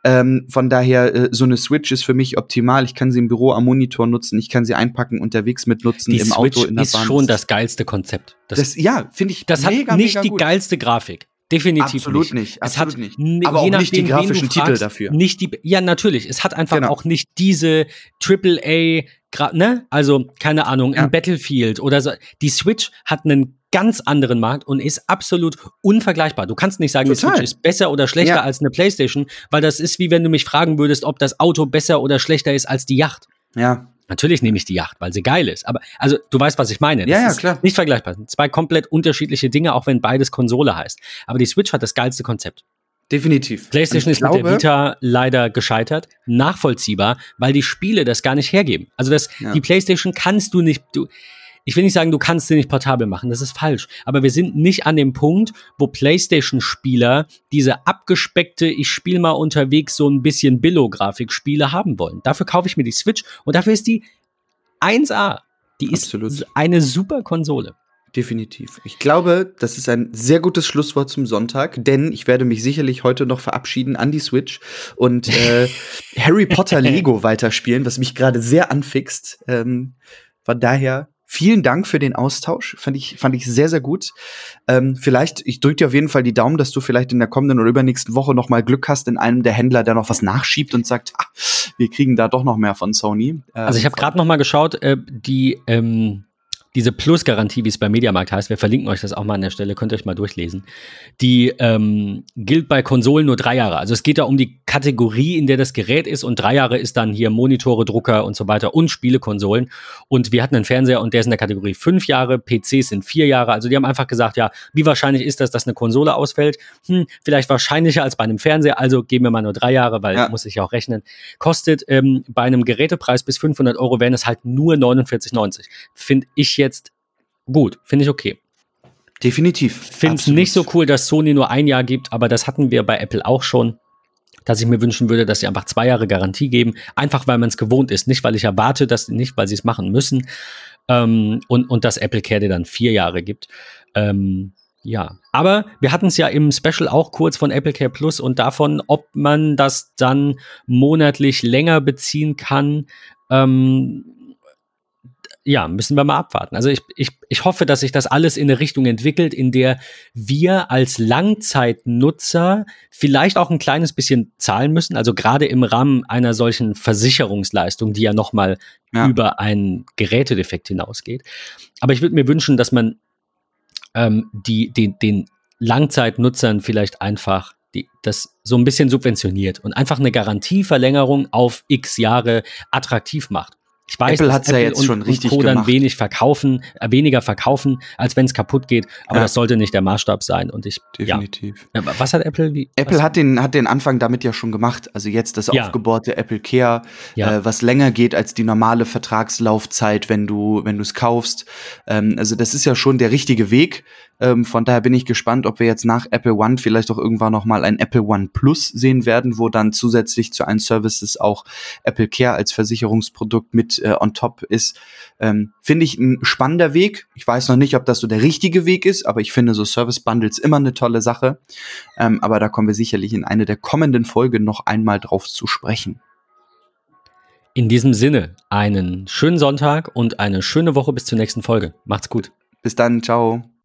Ähm, von daher, äh, so eine Switch ist für mich optimal. Ich kann sie im Büro am Monitor nutzen, ich kann sie einpacken, unterwegs mitnutzen, die im Switch Auto, in der ist Bahn. schon das geilste Konzept. Das, das ja, finde ich Das mega, hat nicht mega die geilste Grafik. Definitiv Absolut nicht. nicht, Es absolut hat nicht. Aber auch nicht die nachdem, wen du grafischen Titel fragst, dafür. Nicht die, ja, natürlich. Es hat einfach Genau. auch nicht diese Triple A, gra- ne? Also, keine Ahnung, Ja. ein Battlefield oder so. Die Switch hat einen ganz anderen Markt und ist absolut unvergleichbar. Du kannst nicht sagen, die Total. Switch ist besser oder schlechter Ja. als eine Playstation, weil das ist wie wenn du mich fragen würdest, ob das Auto besser oder schlechter ist als die Yacht. Ja, Natürlich nehme ich die Yacht, weil sie geil ist. Aber also du weißt, was ich meine. Das Ja, ja, klar. Nicht vergleichbar. Zwei komplett unterschiedliche Dinge, auch wenn beides Konsole heißt. Aber die Switch hat das geilste Konzept. definitiv. PlayStation ist ich mit der glaube- Vita leider gescheitert. Nachvollziehbar, weil die Spiele das gar nicht hergeben. Also das, Ja. die PlayStation kannst du nicht, du, ich will nicht sagen, du kannst sie nicht portabel machen, das ist falsch. Aber wir sind nicht an dem Punkt, wo PlayStation-Spieler diese abgespeckte, ich spiele mal unterwegs so ein bisschen Billo-Grafik-Spiele haben wollen. Dafür kaufe ich mir die Switch und dafür ist die 1A. Die ist Absolut. eine super Konsole. Definitiv. Ich glaube, das ist ein sehr gutes Schlusswort zum Sonntag, denn ich werde mich sicherlich heute noch verabschieden an die Switch und äh, *laughs* Harry Potter Lego weiterspielen, was mich gerade sehr anfixt. Ähm, von daher vielen Dank für den Austausch. Fand ich, fand ich sehr, sehr gut. Ähm, vielleicht, ich drücke dir auf jeden Fall die Daumen, dass du vielleicht in der kommenden oder übernächsten Woche noch mal Glück hast in einem der Händler, der noch was nachschiebt und sagt, ah, wir kriegen da doch noch mehr von Sony. Ähm, Also ich habe gerade noch mal geschaut, äh, die ähm, diese Plus-Garantie, wie es bei Mediamarkt heißt, wir verlinken euch das auch mal an der Stelle, könnt ihr euch mal durchlesen. Die ähm, gilt bei Konsolen nur drei Jahre. Also es geht da um die Kategorie, in der das Gerät ist und drei Jahre ist dann hier Monitore, Drucker und so weiter und Spielekonsolen. Und wir hatten einen Fernseher und der ist in der Kategorie fünf Jahre, PCs sind vier Jahre. Also die haben einfach gesagt, ja, wie wahrscheinlich ist das, dass eine Konsole ausfällt? Hm, vielleicht wahrscheinlicher als bei einem Fernseher, also geben wir mal nur drei Jahre, weil Ja. muss ich ja auch rechnen. Kostet ähm, bei einem Gerätepreis bis 500 Euro wären es halt nur 49,90. Finde ich jetzt gut, finde ich okay. Definitiv. Finde es nicht so cool, dass Sony nur ein Jahr gibt, aber das hatten wir bei Apple auch schon dass ich mir wünschen würde, dass sie einfach zwei Jahre Garantie geben, einfach weil man es gewohnt ist, nicht weil ich erwarte, dass nicht, weil sie es machen müssen ähm, und und dass Apple Care dir dann vier Jahre gibt. Ähm, ja, aber wir hatten es ja im Special auch kurz von Apple Care Plus und davon, ob man das dann monatlich länger beziehen kann. Ähm, ja, müssen wir mal abwarten. Also ich, ich, ich hoffe, dass sich das alles in eine Richtung entwickelt, in der wir als Langzeitnutzer vielleicht auch ein kleines bisschen zahlen müssen. Also gerade im Rahmen einer solchen Versicherungsleistung, die ja nochmal ja. über einen Gerätedefekt hinausgeht. Aber ich würde mir wünschen, dass man ähm, die, den, den Langzeitnutzern vielleicht einfach die, das so ein bisschen subventioniert und einfach eine Garantieverlängerung auf x Jahre attraktiv macht. Ich weiß, Apple hat ja jetzt und, schon richtig Co. dann wenig verkaufen, äh, weniger verkaufen, als wenn es kaputt geht. Aber ja. das sollte nicht der Maßstab sein. Und ich definitiv. Ja. Was hat Apple? Wie, Apple hat den hat den Anfang damit ja schon gemacht. Also jetzt das ja. aufgebohrte Apple Care, äh, was länger geht als die normale Vertragslaufzeit, wenn du wenn du es kaufst. Ähm, also das ist ja schon der richtige Weg. Ähm, von daher bin ich gespannt, ob wir jetzt nach Apple One vielleicht auch irgendwann noch mal ein Apple One Plus sehen werden, wo dann zusätzlich zu allen Services auch Apple Care als Versicherungsprodukt mit äh, on top ist. Ähm, finde ich ein spannender Weg. Ich weiß noch nicht, ob das so der richtige Weg ist, aber ich finde so Service Bundles immer eine tolle Sache. Ähm, aber da kommen wir sicherlich in eine der kommenden Folgen noch einmal drauf zu sprechen. In diesem Sinne, einen schönen Sonntag und eine schöne Woche bis zur nächsten Folge. Macht's gut. Bis dann, ciao.